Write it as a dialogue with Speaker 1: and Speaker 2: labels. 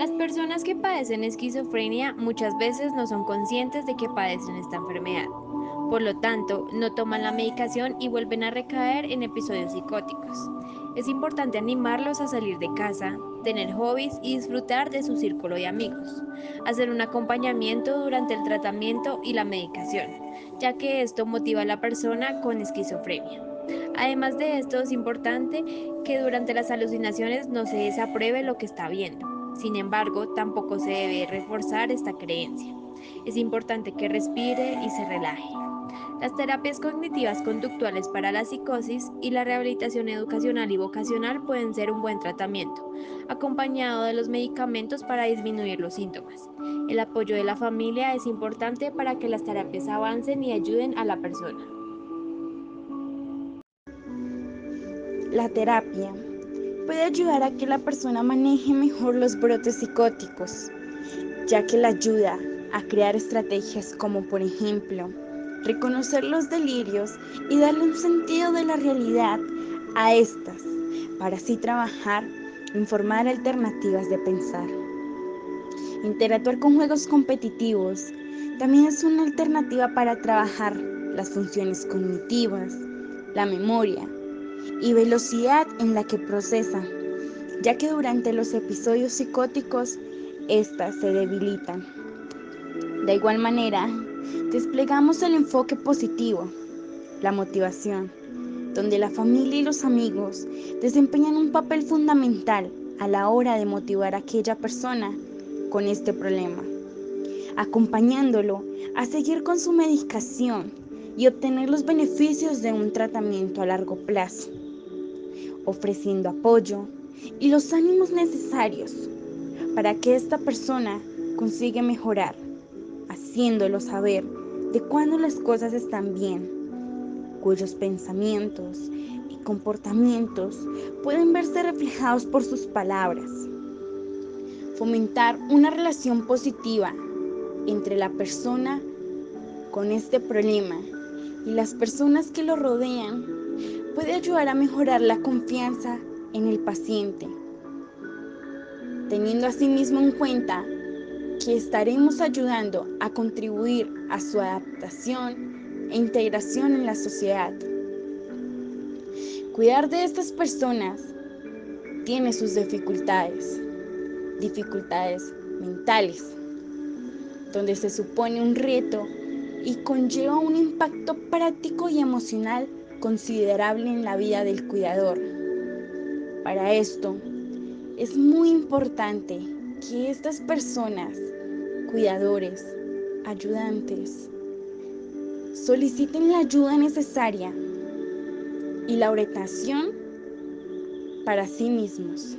Speaker 1: Las personas que padecen esquizofrenia muchas veces no son conscientes de que padecen esta enfermedad. Por lo tanto, no toman la medicación y vuelven a recaer en episodios psicóticos. Es importante animarlos a salir de casa, tener hobbies y disfrutar de su círculo de amigos. Hacer un acompañamiento durante el tratamiento y la medicación, ya que esto motiva a la persona con esquizofrenia. Además de esto, es importante que durante las alucinaciones no se desapruebe lo que está viendo. Sin embargo, tampoco se debe reforzar esta creencia. Es importante que respire y se relaje. Las terapias cognitivas conductuales para la psicosis y la rehabilitación educacional y vocacional pueden ser un buen tratamiento, acompañado de los medicamentos para disminuir los síntomas. El apoyo de la familia es importante para que las terapias avancen y ayuden a la persona.
Speaker 2: La terapia puede ayudar a que la persona maneje mejor los brotes psicóticos, ya que la ayuda a crear estrategias como por ejemplo reconocer los delirios y darle un sentido de la realidad a estas, para así trabajar en formar alternativas de pensar. Interactuar con juegos competitivos también es una alternativa para trabajar las funciones cognitivas, la memoria y velocidad en la que procesa, ya que durante los episodios psicóticos éstas se debilitan. De igual manera, desplegamos el enfoque positivo, la motivación, donde la familia y los amigos desempeñan un papel fundamental a la hora de motivar a aquella persona con este problema, acompañándolo a seguir con su medicación y obtener los beneficios de un tratamiento a largo plazo, ofreciendo apoyo y los ánimos necesarios para que esta persona consiga mejorar, haciéndolo saber de cuándo las cosas están bien, cuyos pensamientos y comportamientos pueden verse reflejados por sus palabras. Fomentar una relación positiva entre la persona con este problema y las personas que lo rodean puede ayudar a mejorar la confianza en el paciente, teniendo asimismo en cuenta que estaremos ayudando a contribuir a su adaptación e integración en la sociedad. Cuidar de estas personas tiene sus dificultades, dificultades mentales, donde se supone un reto y conlleva un impacto práctico y emocional considerable en la vida del cuidador. Para esto, es muy importante que estas personas, cuidadores, ayudantes, soliciten la ayuda necesaria y la orientación para sí mismos.